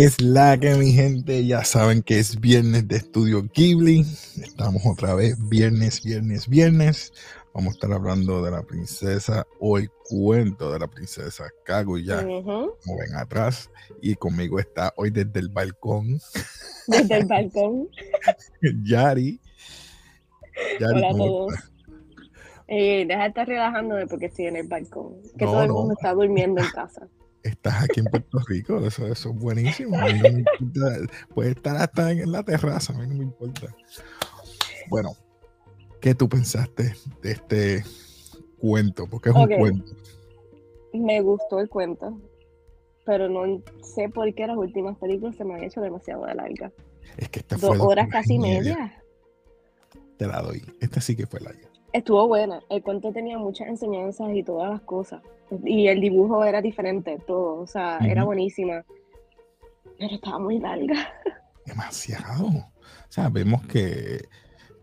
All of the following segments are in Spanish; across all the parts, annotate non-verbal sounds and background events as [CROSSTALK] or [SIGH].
que es la que mi gente ya saben que es viernes de Estudio Ghibli. Estamos otra vez viernes, viernes, viernes. Vamos a estar hablando de la princesa o el cuento de la princesa Kaguya, como ven atrás. Y conmigo está hoy desde el balcón. Desde el [LAUGHS] balcón. Yari. Yari Hola a todos. Eh, deja de estar relajándome porque estoy en el balcón. Que todo el mundo está durmiendo en casa estás aquí en Puerto Rico, eso, es buenísimo. puedes estar hasta en la terraza, a mí no me importa. Bueno, ¿qué tú pensaste de este cuento? Porque es un cuento. Me gustó el cuento, pero no sé por qué las últimas películas se me han hecho demasiado de larga. Es que esta fue dos horas casi media. Te la doy. Esta sí que fue larga. Estuvo buena. El cuento tenía muchas enseñanzas y todas las cosas. Y el dibujo era diferente, todo. O sea, era buenísima. Pero estaba muy larga. [LAUGHS] Demasiado. O sea, vemos que,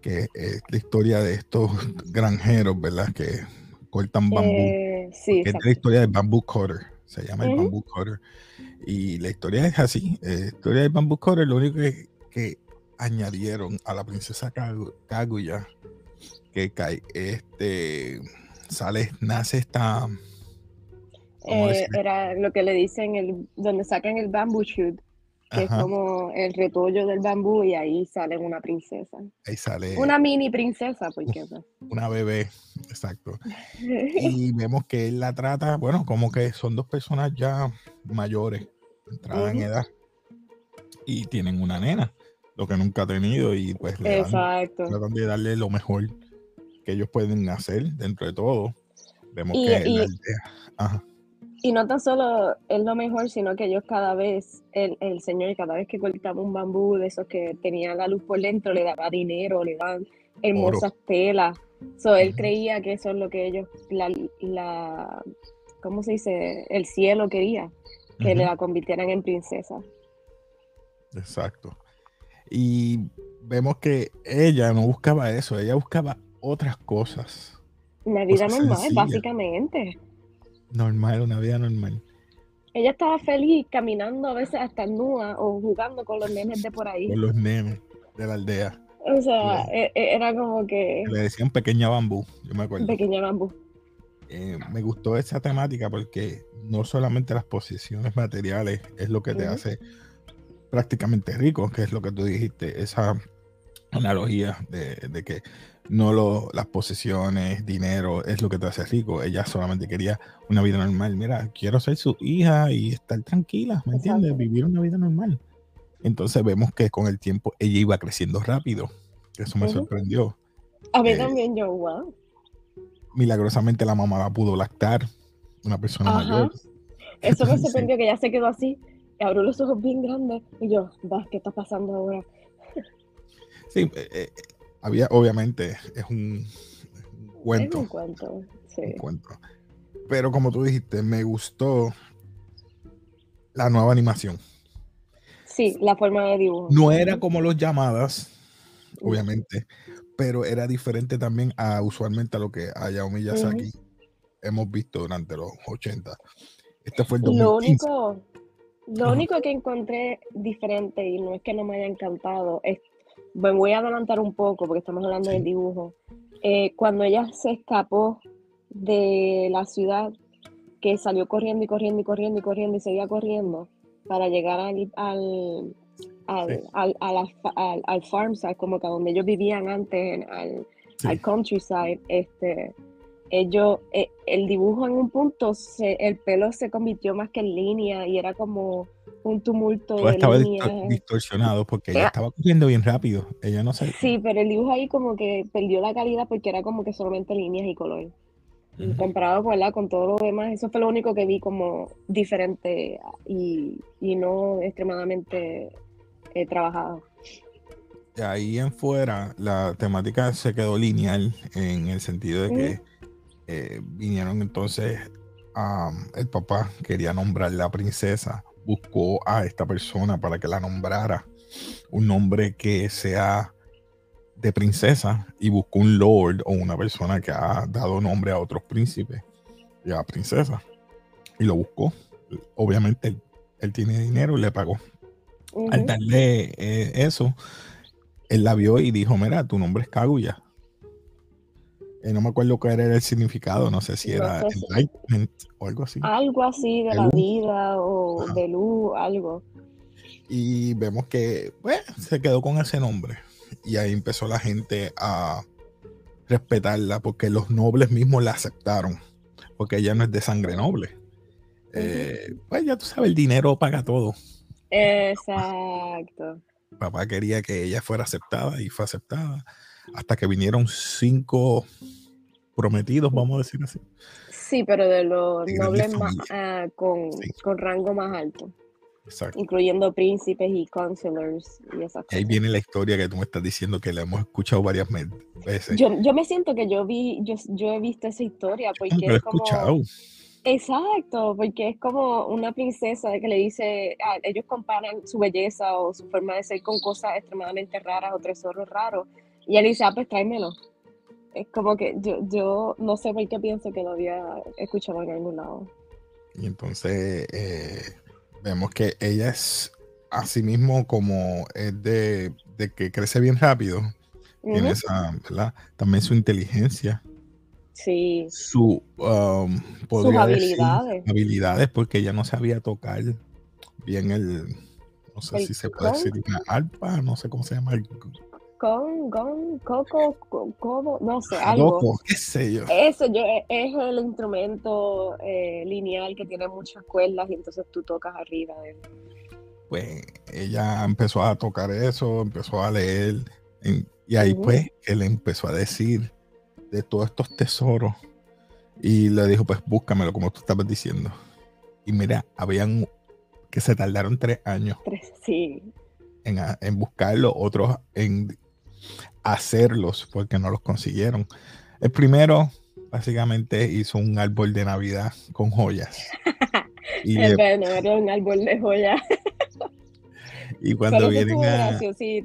que es la historia de estos granjeros, ¿verdad? Que cortan bambú. Eh, sí, es la historia del bambú cutter. Se llama el bambú cutter. Y la historia es así. Eh, la historia del bambú cutter, lo único que, que añadieron a la princesa Kaguya que cae, este, sale, nace esta... Eh, era lo que le dicen, el, donde sacan el bamboo shoot, que es como el retollo del bambú y ahí sale una princesa. Ahí sale. Una mini princesa, porque Una bebé, exacto. [LAUGHS] y vemos que él la trata, bueno, como que son dos personas ya mayores, entradas en edad, y tienen una nena, lo que nunca ha tenido, y pues le tratan de darle lo mejor que ellos pueden hacer dentro de todo. Vemos que y, y no tan solo es lo mejor, sino que ellos cada vez, el, el Señor, cada vez que cortaba un bambú de esos que tenía la luz por dentro, le daba dinero, le daban hermosas telas. So, él creía que eso es lo que ellos, la, la ¿cómo se dice? El cielo quería, que le la convirtieran en princesa. Exacto. Y vemos que ella no buscaba eso, ella buscaba otras cosas. Una vida normal, básicamente. Normal, una vida normal. Ella estaba feliz caminando a veces hasta nua o jugando con los nenes de por ahí. Con los nenes de la aldea. O sea, e, e, era como que... Le decían pequeña bambú, yo me acuerdo. Pequeña bambú. Eh, me gustó esa temática porque no solamente las posiciones materiales es lo que te hace prácticamente rico, que es lo que tú dijiste, esa analogía de, de que no lo, las posesiones, dinero, es lo que te hace rico. Ella solamente quería una vida normal. Mira, quiero ser su hija y estar tranquila, ¿me entiendes? Vivir una vida normal. Entonces vemos que con el tiempo ella iba creciendo rápido. Eso me sorprendió. A mí eh, también yo, wow. Milagrosamente la mamá la pudo lactar, una persona mayor. Eso me [LAUGHS] sorprendió que ella se quedó así, y abrió los ojos bien grandes y yo, ¿qué está pasando ahora? Sí, eh, eh había, obviamente, es un, cuento. Es un cuento, sí. Un cuento. Pero como tú dijiste, me gustó la nueva animación. Sí, la forma de dibujo. No era como los llamadas, obviamente, pero era diferente también a usualmente a lo que Hayao Miyazaki hemos visto durante los 80. Este fue el 2015. Lo único, lo único que encontré diferente, y no es que no me haya encantado, es me voy a adelantar un poco porque estamos hablando del dibujo. Eh, cuando ella se escapó de la ciudad, que salió corriendo y corriendo y corriendo y corriendo y seguía corriendo para llegar al, al, al, al, al, farmside, como que donde ellos vivían antes, al, al countryside, este, ellos, eh, el dibujo en un punto, se, el pelo se convirtió más que en línea y era como un tumulto. estaba distorsionado porque ella estaba corriendo bien rápido. Ella no sé. Sí, pero el dibujo ahí como que perdió la calidad porque era como que solamente líneas y color. Comparado con todo lo demás, eso fue lo único que vi como diferente y, no extremadamente eh, trabajado. ahí en fuera la temática se quedó lineal en el sentido de que eh, vinieron entonces, el papá quería nombrar la princesa buscó a esta persona para que la nombrara un nombre que sea de princesa y buscó un lord o una persona que ha dado nombre a otros príncipes y a princesa y lo buscó. Obviamente él, tiene dinero y le pagó al darle eh, eso, él la vio y dijo, mira, tu nombre es Kaguya. Eh, no me acuerdo cuál era el significado, no sé si era enlightenment o algo así. Algo así de, la vida o de luz, algo. Y vemos que se quedó con ese nombre. Y ahí empezó la gente a respetarla porque los nobles mismos la aceptaron. Porque ella no es de sangre noble. Eh, pues ya tú sabes, el dinero paga todo. Exacto. Papá quería que ella fuera aceptada y fue aceptada hasta que vinieron cinco prometidos, vamos a decir así. Sí, pero de los nobles ah, con, rango más alto. Exacto. Incluyendo príncipes y counselors y esas Ahí viene la historia que tú me estás diciendo que la hemos escuchado varias veces. Yo, yo me siento que yo vi, yo, yo he visto esa historia [LAUGHS] porque he escuchado. Exacto, porque es como una princesa que le dice, ah, ellos comparan su belleza o su forma de ser con cosas extremadamente raras o tesoros raros. Y él dice, ah, pues tráemelo. Es como que yo, yo no sé por qué pienso que lo había escuchado en algún lado. Y entonces eh, vemos que ella es así mismo como es de, que crece bien rápido. Tiene esa, ¿verdad? También su inteligencia Sí. Su, um, Sus habilidades. habilidades, porque ella no sabía tocar bien el, no sé si se puede decir una arpa, no sé cómo se llama. Con, con, coco, coco, no sé, algo. qué sé yo. Eso yo, e, es el instrumento eh, lineal que tiene muchas cuerdas y entonces tú tocas arriba Pues ella empezó a tocar eso, empezó a leer, y ahí pues él empezó a decir de todos estos tesoros y le dijo, pues búscamelo como tú estabas diciendo. Y mira, habían que se tardaron tres años sí. en, en buscarlo, otros en hacerlos porque no los consiguieron. El primero básicamente hizo un árbol de Navidad con joyas. [LAUGHS] y bueno, era un árbol de joyas. y [LAUGHS] cuando vienen a... Sí,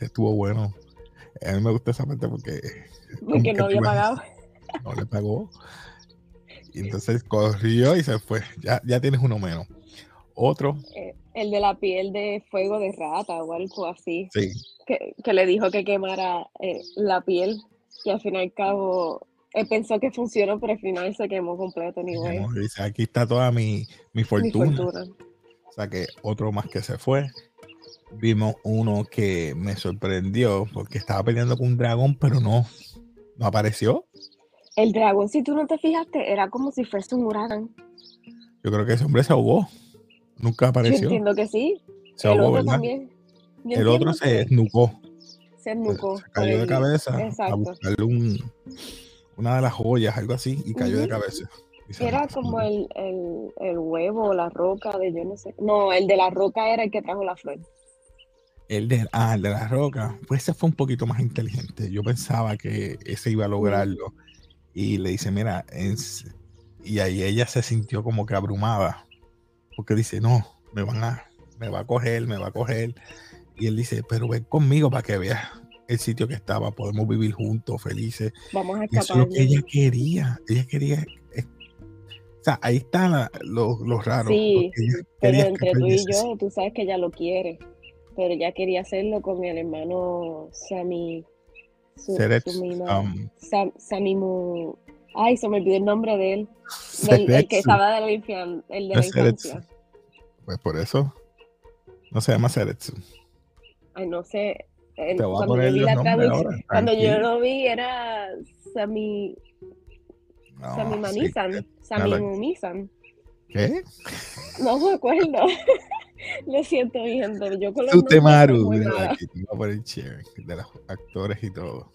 estuvo bueno. A mí me gusta esa parte porque porque no había pagado. No le pagó. Y entonces corrió y se fue. Ya, ya tienes uno menos. Otro. Eh, el de la piel de fuego de rata o algo así. Sí. Que, que le dijo que quemara eh, la piel. Y al fin y al cabo él pensó que funcionó, pero al final se quemó completo. Ni dice, aquí está toda mi, mi fortuna. mi fortuna. O sea que otro más que se fue vimos uno que me sorprendió porque estaba peleando con un dragón, pero no, no apareció. El dragón, si tú no te fijaste, era como si fuese un huracán. Yo creo que ese hombre se ahogó. Nunca apareció. Yo entiendo que sí. Se ahogó, otro También. El otro se esnucó. Se esnucó. Se cayó de cabeza a buscarle un, una de las joyas, algo así, y cayó de cabeza. Era como el, el, huevo, la roca de yo no sé. No, el de la roca era el que trajo la flor. El de, ah, de la roca, pues ese fue un poquito más inteligente. Yo pensaba que ese iba a lograrlo. Y le dice, mira, y ahí ella se sintió como que abrumada. Porque dice, no, me van a, me va a coger, me va a coger. Y él dice, pero ven conmigo para que veas el sitio que estaba, podemos vivir juntos, felices. Vamos a escapar. Eso es lo que ella quería. Ella quería. O sea, ahí está lo, lo, raro. Sí, pero entre tú y yo, tú sabes que ella lo quiere pero ya quería hacerlo con el hermano Sammy. Su, um, Sam, Ay, se me olvidó el nombre de él. [LAUGHS] el que estaba de la, el de la infancia. Pues por eso no se llama Seretsu. Ay, no sé. cuando yo, vi la cuando yo lo vi era Sami. No, Sami Manisan. Sami Mumisan. ¿Qué? No me acuerdo. [LAUGHS] Lo siento, mi gente. Yo con los Temaru, aquí share de los actores y todo.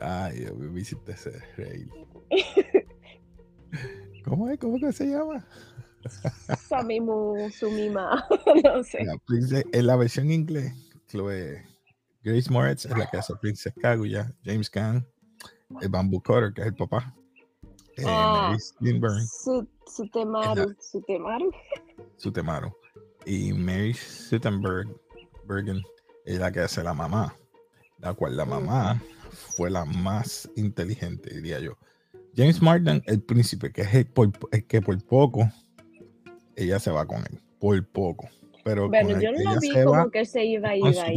Ay, Dios me hiciste ese rey. [LAUGHS] ¿Cómo es? ¿Cómo que se llama? Samimu Sumima. [LAUGHS] no sé. en la versión inglés, Chloe Grace Moritz es la que hace Princess Kaguya, James Caan, el Bamboo Cutter, que es el papá. Eh, ah, su, su temaru, su temaru. Su temaru y Mary Sittenberg Bergen es la que hace la mamá, la cual la mamá fue la más inteligente, diría yo. James Martin, el príncipe, que es el, que por poco ella se va con él, por poco. Pero bueno, yo no lo vi como que se iba a ir ahí.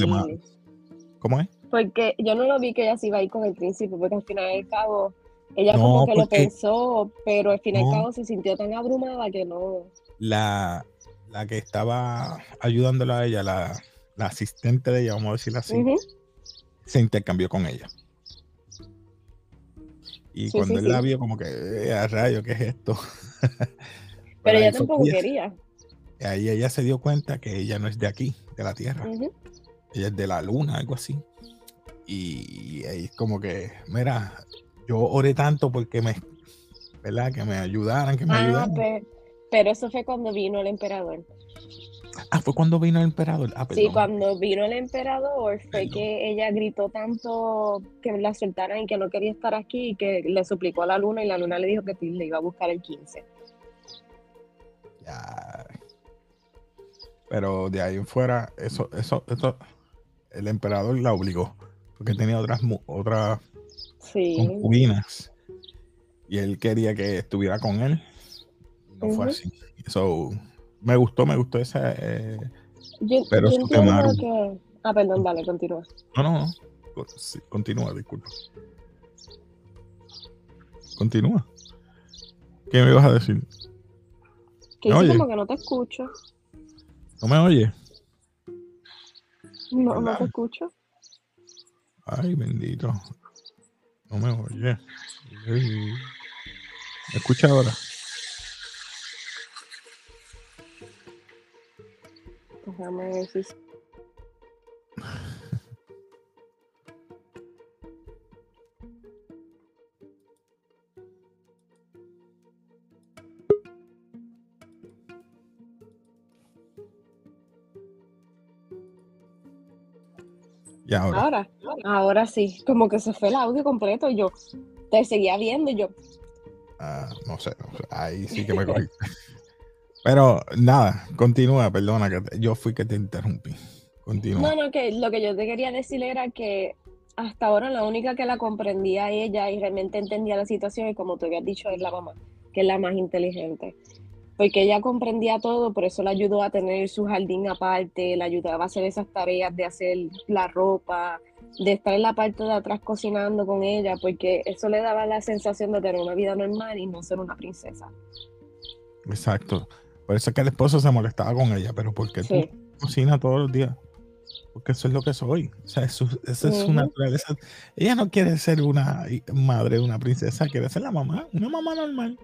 ¿Cómo es? Porque yo no lo vi que ella se iba a ir con el príncipe, porque al final del cabo, ella como que lo pensó, pero al final del cabo se sintió tan abrumada que no. La, la que estaba ayudándola a ella, la, asistente de ella, vamos a decirlo así, se intercambió con ella. Y cuando él la vio, como que, eh, a rayo, ¿qué es esto? [LAUGHS] Pero, ella tampoco quería. Ahí ella se dio cuenta que ella no es de aquí, de la Tierra. Ella es de la Luna, algo así. Y, ahí es como que, mira, yo oré tanto porque me, ¿verdad? Que me ayudaran, que me ah, ayudaran. pero eso fue cuando vino el emperador. Ah, fue cuando vino el emperador. Ah, sí, cuando vino el emperador fue que ella gritó tanto que la soltaran y que no quería estar aquí y que le suplicó a la luna y la luna le dijo que le iba a buscar el 15. Ya. Pero de ahí en fuera, eso, eso, eso, el emperador la obligó, porque tenía otras, otras concubinas. Y él quería que estuviera con él. No fue así. Eso me gustó, me gustó esa. Eh, pero yo que. Ah, perdón, dale, continúa. No, no, no. continúa, disculpa. Continúa. ¿Qué me ibas a decir? Que dice como que no te escucho. ¿No me oye? No, no te escucho. Ay, bendito. No me oye. ¿Me escucha ahora? Déjame ver si ahora? ahora? sí, como que se fue el audio completo y yo te seguía viendo y yo. Ah, no sé, ahí sí que me cogí. [LAUGHS] Pero nada, continúa, perdona, que yo fui que te interrumpí. Continúa. No, no, que lo que yo te quería decir era que hasta ahora la única que la comprendía ella y realmente entendía la situación, y como tú habías dicho, es la mamá, que es la más inteligente porque ella comprendía todo, por eso le ayudó a tener su jardín aparte, le ayudaba a hacer esas tareas de hacer la ropa, de estar en la parte de atrás cocinando con ella, porque eso le daba la sensación de tener una vida normal y no ser una princesa. Exacto. Por eso es que el esposo se molestaba con ella, pero porque tú cocinas todos los días? Porque eso es lo que soy. O sea, eso, es su naturaleza. Ella no quiere ser una madre, una princesa, quiere ser la mamá, una mamá normal.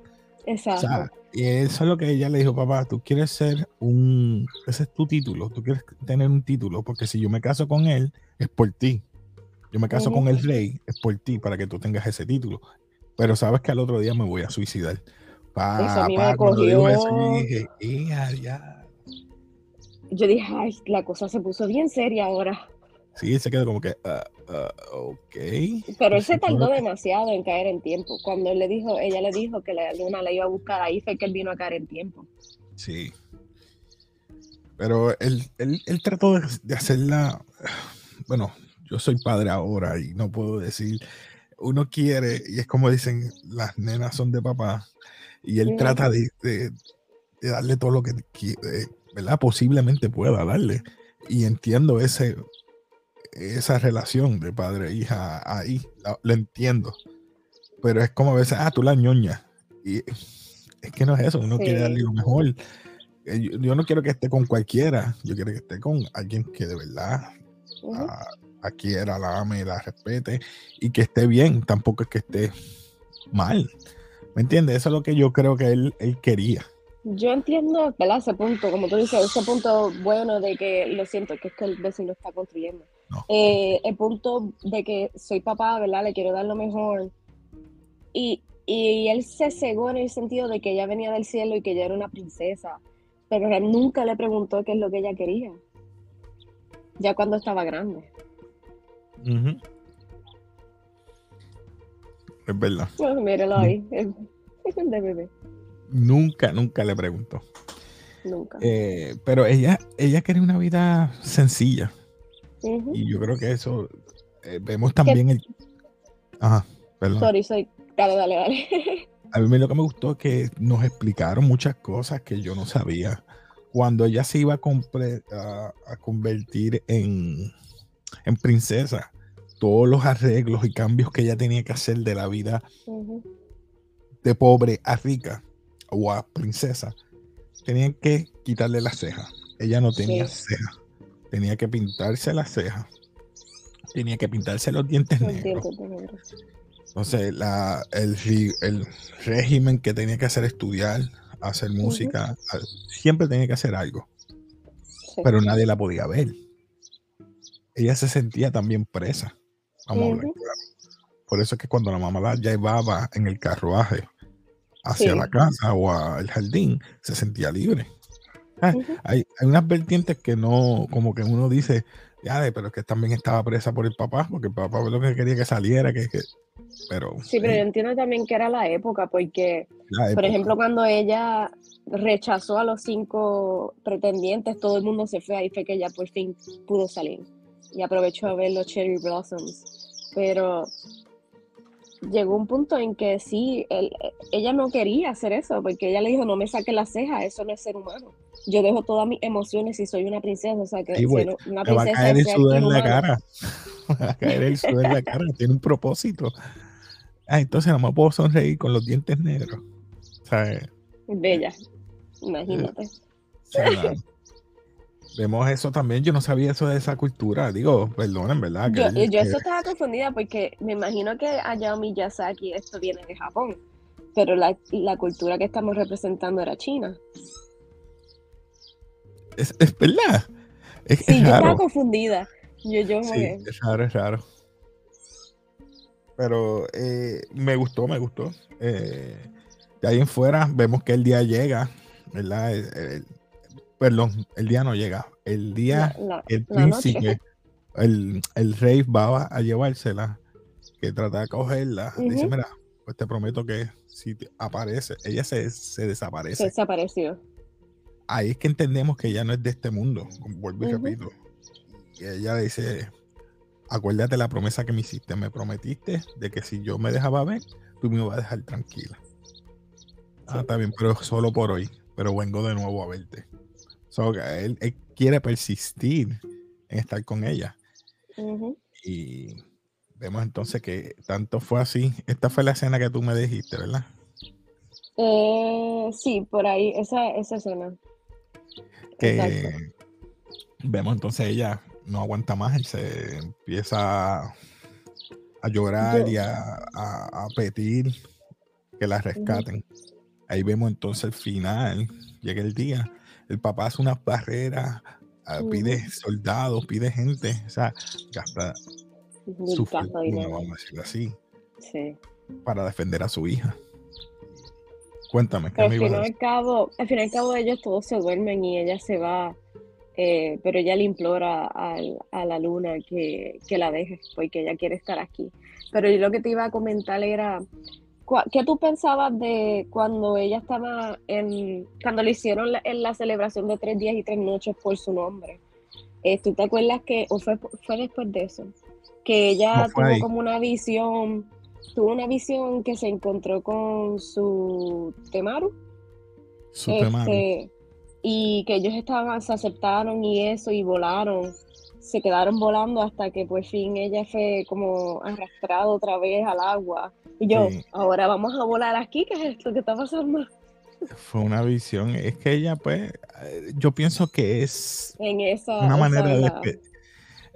Exacto. y eso es lo que ella le dijo, papá, tú quieres ser un, ese es tu título, tú quieres tener un título, porque si yo me caso con él, es por ti. Yo me caso con el rey, es por ti, para que tú tengas ese título. Pero sabes que al otro día me voy a suicidar. Pa, me cogió. dije, Yo dije, ay, la cosa se puso bien seria ahora. Sí, se quedó como que, uh, uh, ok. Pero él se tardó demasiado en caer en tiempo. Cuando él le dijo, ella le dijo que la luna la iba a buscar, ahí fue que él vino a caer en tiempo. Sí. Pero él, él, él trató de, hacerla, bueno, yo soy padre ahora y no puedo decir, uno quiere, y es como dicen, las nenas son de papá, y él trata de, de, darle todo lo que, ¿verdad? Posiblemente pueda darle. Y entiendo ese, esa relación de padre e hija ahí, lo, entiendo. Pero es como a veces, ah, tú la ñoña. Y es que no es eso, uno quiere darle lo mejor. Eh, yo, no quiero que esté con cualquiera, yo quiero que esté con alguien que de verdad uh quiera, la ame, la respete y que esté bien, tampoco es que esté mal. ¿Me entiendes? Eso es lo que yo creo que él, él quería. Yo entiendo, ¿verdad? Ese punto, como tú dices, ese punto bueno de que lo siento, que es que el vecino está construyendo. Eh, el punto de que soy papá, ¿verdad? Le quiero dar lo mejor. Y, y, él se cegó en el sentido de que ella venía del cielo y que ella era una princesa. Pero él nunca le preguntó qué es lo que ella quería. Ya cuando estaba grande. Es verdad. míralo ahí. Es de bebé. Nunca, nunca le preguntó. Nunca. Eh, pero ella, ella quería una vida sencilla. Y yo creo que eso eh, vemos también el. Ajá, perdón. Sorry, soy. Dale, dale, dale. [LAUGHS] A mí lo que me gustó es que nos explicaron muchas cosas que yo no sabía cuando ella se iba a, a, convertir en, en, princesa, todos los arreglos y cambios que ella tenía que hacer de la vida de pobre a rica o a princesa, tenían que quitarle las cejas. Ella no tenía cejas. Tenía que pintarse las cejas. Tenía que pintarse los dientes negros. Entonces, la, el, el régimen que tenía que hacer estudiar, hacer música, siempre tenía que hacer algo. Pero nadie la podía ver. Ella se sentía también presa. Por eso es que cuando la mamá la llevaba en el carruaje hacia la casa o al jardín, se sentía libre. Ah, hay, hay, unas vertientes que no, como que uno dice, ya, pero es que también estaba presa por el papá, porque el papá lo que quería que saliera, que, que pero... Sí, pero yo entiendo también que era la época, porque, por ejemplo, cuando ella rechazó a los cinco pretendientes, todo el mundo se fue, ahí fue que ella por fin pudo salir y aprovechó a ver los cherry blossoms. Pero llegó un punto en que sí, ella no quería hacer eso, porque ella le dijo, no me saque la ceja, eso no es ser humano. Yo dejo todas mis emociones y soy una princesa, o sea que una princesa... va a caer el sudor en la cara, [LAUGHS] va a caer el sudor en la cara, tiene un propósito. Ah, entonces no me puedo sonreír con los dientes negros. Bella, imagínate. vemos eso también. Yo no sabía eso de esa cultura. Digo, perdonen, ¿verdad? yo, yo eso estaba confundida porque me imagino que Hayao Miyazaki esto viene de Japón, pero la, la cultura que estamos representando era China. Es, es verdad. Es, sí, yo estaba confundida. Yo, yo sí, es raro, es raro. Pero eh, me gustó, me gustó. Eh, de ahí en fuera vemos que el día llega, ¿verdad? perdón, el día no llega. El día, el príncipe, el, rey va a llevársela, que trata de cogerla. Dice, mira, pues te prometo que si aparece, ella se, desaparece. Se desapareció. Ahí es que entendemos que ella no es de este mundo, vuelvo y repito. Y ella dice, acuérdate la promesa que me hiciste, me prometiste de que si yo me dejaba ver, tú me ibas a dejar tranquila. Ah, está bien, pero solo por hoy. Pero vengo de nuevo a verte. él, quiere persistir en estar con ella. Y vemos entonces que tanto fue así. Esta fue la escena que tú me dijiste, ¿verdad? Eh, sí, por ahí, esa, esa escena. Que vemos entonces ella no aguanta más, él se empieza a llorar y a, pedir que la rescaten. Ahí vemos entonces el final, llega el día, el papá hace unas barreras, ah, pide soldados, pide gente, o sea, gasta su fortuna, vamos a decirlo así, para defender a su hija. Cuéntame, ¿qué al, final al, cabo, al fin y al cabo ellos todos se duermen y ella se va, eh, pero ella le implora a, la luna que, que, la deje, porque ella quiere estar aquí. Pero yo lo que te iba a comentar era, ¿Qué tú pensabas de cuando ella estaba en, cuando le hicieron la, en la celebración de tres días y tres noches por su nombre? Eh, ¿Tú te acuerdas que, o fue, fue después de eso, que ella tuvo como una visión, tuvo una visión que se encontró con su Temaru? Su Temaru. Este, y que ellos estaban, se aceptaron y eso, y volaron se quedaron volando hasta que por fin ella fue como arrastrada otra vez al agua. Y yo, ahora vamos a volar aquí, ¿qué es esto que está pasando? Fue una visión, es que ella pues, eh, yo pienso que es en esa, una, manera de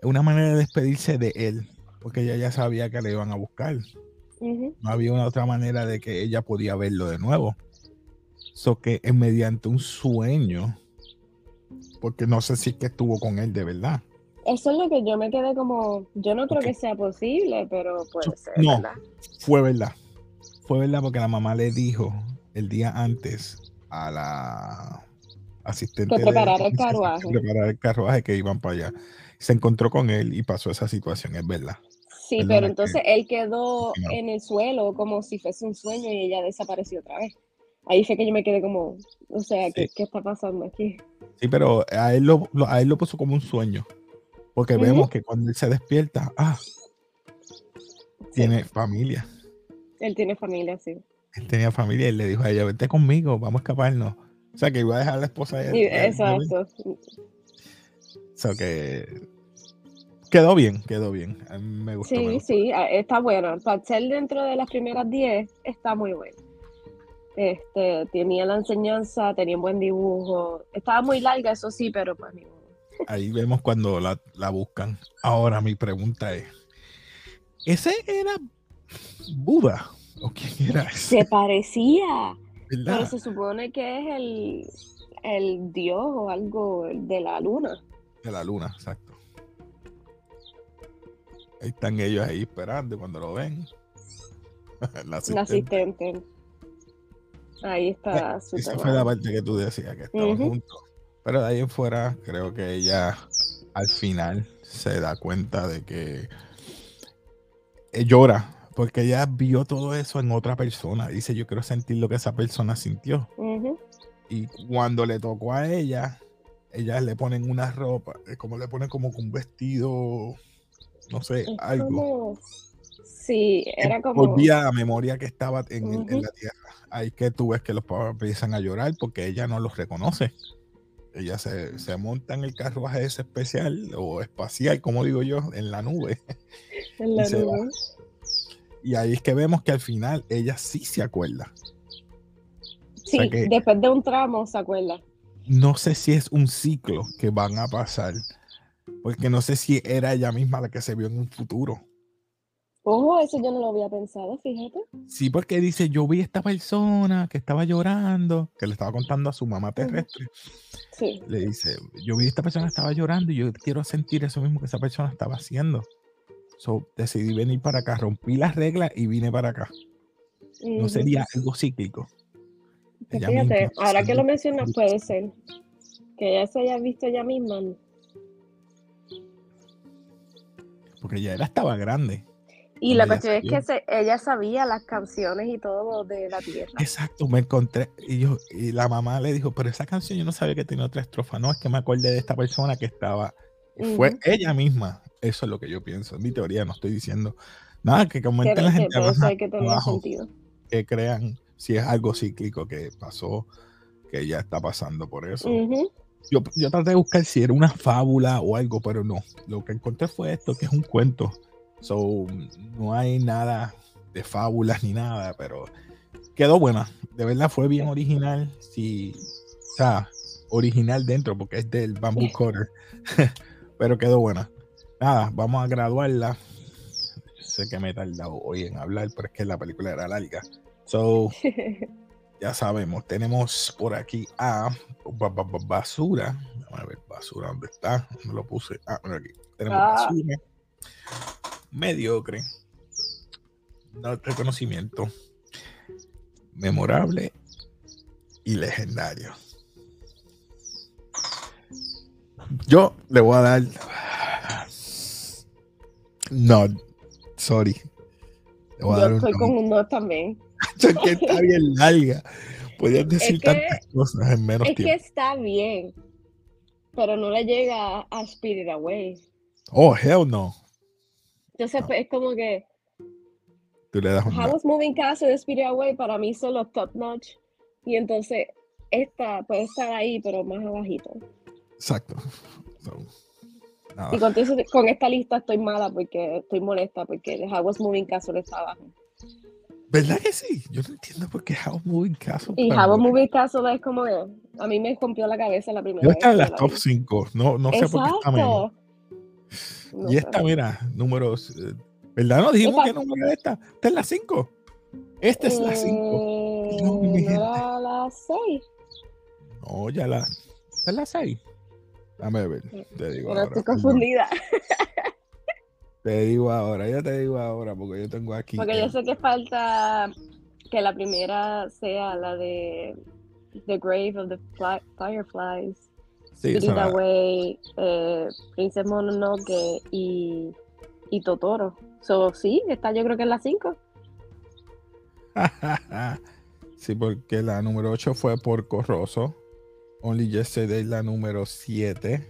una manera de despedirse de él, porque ella ya sabía que le iban a buscar. No había una otra manera de que ella podía verlo de nuevo. So que es mediante un sueño, porque no sé si es que estuvo con él de verdad eso es lo que yo me quedé como, yo no creo que sea posible, pero puede ser. No, fue verdad. Fue verdad porque la mamá le dijo el día antes a la asistente que preparar el carruaje. Preparar el carruaje que iban para allá. Se encontró con él y pasó esa situación, es verdad. Sí, pero entonces él quedó en el suelo como si fuese un sueño y ella desapareció otra vez. Ahí fue que yo me quedé como, o sea, ¿qué, está pasando aquí? Sí, pero a él a él lo puso como un sueño. Porque vemos que cuando él se despierta, ah, tiene familia. Él tiene familia, sí. Él tenía familia y le dijo a ella, vete conmigo, vamos a escaparnos. sea, que iba a dejar a la esposa de, Y- Exacto. O sea, que quedó bien, quedó bien. Me gustó. me Sí, gustó. sí, está bueno. Para ser dentro de las primeras 10, está muy bueno. Este, tenía la enseñanza, tenía un buen dibujo. Estaba muy larga, eso sí, pero pues ni modo. Ahí vemos cuando la, la buscan. Ahora mi pregunta es, ¿ese era Buda? ¿O quién era ese? Se parecía, pero se supone que es el, el dios o algo de la luna. De la luna, exacto. Ahí están ellos ahí esperando cuando lo ven. [LAUGHS] la La asistente. Ahí está su Esa fue la parte que tú decías, que estaban juntos. Pero de ahí en fuera, creo que ella al final se da cuenta de que eh, llora, porque ella vio todo eso en otra persona. Dice, yo quiero sentir lo que esa persona sintió. Y cuando le tocó a ella, ellas le ponen una ropa, es como le ponen como un vestido, no sé, Es algo. como- Sí, era como. Olvida la memoria que estaba en, la tierra. Ahí que tú ves que los papás empiezan a llorar porque ella no los reconoce. Ella se, se monta en el carruaje ese especial o espacial, como digo yo, en la nube. [LAUGHS] en la y nube. Y ahí es que vemos que al final ella sí se acuerda. Sí, sea que- después de un tramo, ¿se acuerda? No sé si es un ciclo que van a pasar, porque no sé si era ella misma la que se vio en un futuro. Ojo, eso yo no lo había pensado, fíjate. Sí, porque dice, yo vi a esta persona que estaba llorando, que le estaba contando a su mamá terrestre. Sí. Le dice, yo vi a esta persona que estaba llorando y yo quiero sentir eso mismo que esa persona estaba haciendo. So, decidí venir para acá, rompí las reglas y vine para acá. No Ujú. sería algo cíclico. Pues fíjate, misma ahora que lo mencionas, puede ser que ella se haya visto ella misma. Porque ya era estaba grande. Y la cuestión ella es que se- ella sabía las canciones y todo de la tierra. Exacto, me encontré y yo y la mamá le dijo, pero esa canción yo no sabía que tenía otra estrofa. No, es que me acordé de esta persona que estaba. y Fue Ujú. ella misma. Eso es lo que yo pienso. En mi teoría no estoy diciendo nada que comenten Que, la que gente abajo, hay que tener abajo, sentido. que crean si es algo cíclico que pasó, que ya está pasando por eso. Ujú. Yo, yo traté de buscar si era una fábula o algo, pero no. Lo que encontré fue esto, que es un cuento. So, no hay nada de fábulas ni nada, pero quedó buena. De verdad fue bien original. Sí, o sea, original dentro, porque es del Bamboo Cutter. [LAUGHS] pero quedó buena. Nada, vamos a graduarla. Sé que me he tardado hoy en hablar, pero es que la película era larga. So, [LAUGHS] ya sabemos, tenemos por aquí a ba- ba- ba- basura. Vamos a ver, basura, ¿dónde está? ¿Dónde lo puse? Ah, por aquí. Tenemos Ah. basura. Mediocre. No reconocimiento. Memorable y legendario. Yo le voy a dar. No, sorry. Le voy a Yo dar estoy no. con un 2 también. Es que está bien larga. Podías decir que- tantas cosas en menos Es que tiempo. está bien, pero no le llega a Spirit Away. Oh, hell no. Entonces, No. es como que Tú le das un no. House Moving Castle y Spirit Away para mí son los top notch. Y entonces, esta puede estar ahí, pero más abajito. Exacto. So. Y con, esta lista estoy mala porque estoy molesta porque el House Moving Castle está abajo. ¿Verdad que sí? Yo no entiendo por qué House Moving Castle. Y mí- Moving Castle es como a mí me rompió la cabeza la primera Yo está en las la top vi. 5. No, no sé por qué está menos. No Y sé. esta, mira, números. eh, ¿Verdad? No dijimos qué número es esta. Esta es la 5. Esta es la 5. Eh, No, no era la 6. No, ya la. Esta es la 6. Dame ver. Te digo Pero ahora. estoy confundida. [LAUGHS] Te digo ahora. Ya te digo ahora porque yo tengo aquí. Porque yo sé que falta que la primera sea la de The Grave of the Fly- Fireflies, Sí, la- Away, eh, Princess Mononoke y, y Totoro. So, sí, esta yo creo que es la 5. [LAUGHS] sí, porque la número 8 fue Porco Rosso. Only Yesterday la número 7.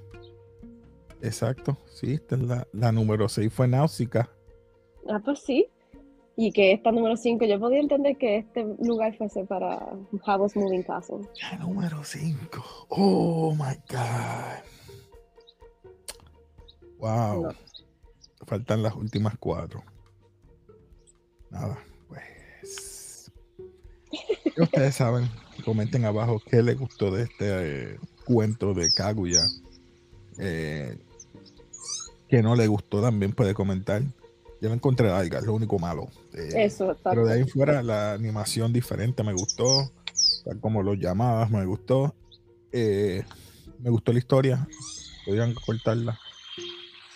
Exacto, sí, esta es la, la número 6 fue Náusica. Ah, pues sí. y que esta número 5, yo podía entender que este lugar fuese para House Moving Castle. La número 5. Oh my God. Wow. Faltan las últimas cuatro. Nada, pues. Ustedes saben, comenten abajo qué les gustó de este eh, cuento de Kaguya. Eh, que no le gustó también puede comentar. Yo no encontré algo, es lo único malo. Eh, Eso, Pero de ahí fuera, la animación diferente me gustó. Tal como los llamadas me gustó. Eh, me gustó la historia. Podrían cortarla.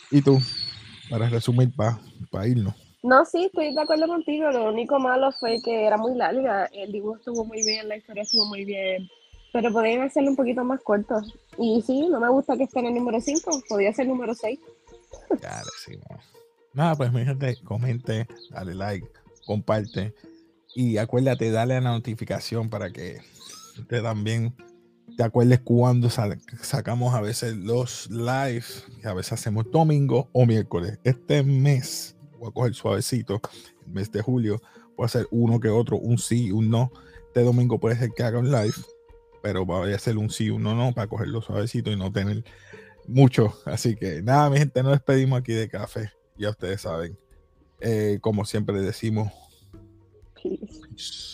¿Y tú? Para resumir, para irnos. No, sí, estoy de acuerdo contigo. Lo único malo fue que era muy larga. El dibujo estuvo muy bien, la historia estuvo muy bien. Pero podrían hacerlo un poquito más corto. Y sí, no me gusta que esté en el número 5. Podría ser el número 6. Claro, sí, Nada, pues mi gente, comente, dale like, comparte y acuérdate, dale a la notificación para que te también te acuerdes cuando sacamos a veces los live, que a veces hacemos domingo o miércoles. Este mes voy a coger suavecito, el mes de julio, voy a hacer uno que otro, un sí, un no. Este domingo puede ser que haga un live, pero voy a hacer un sí, un no, no, para cogerlo suavecito y no tener mucho. Así que nada, mi gente, nos despedimos aquí de café ya ustedes saben. Eh, como siempre decimos. Peace.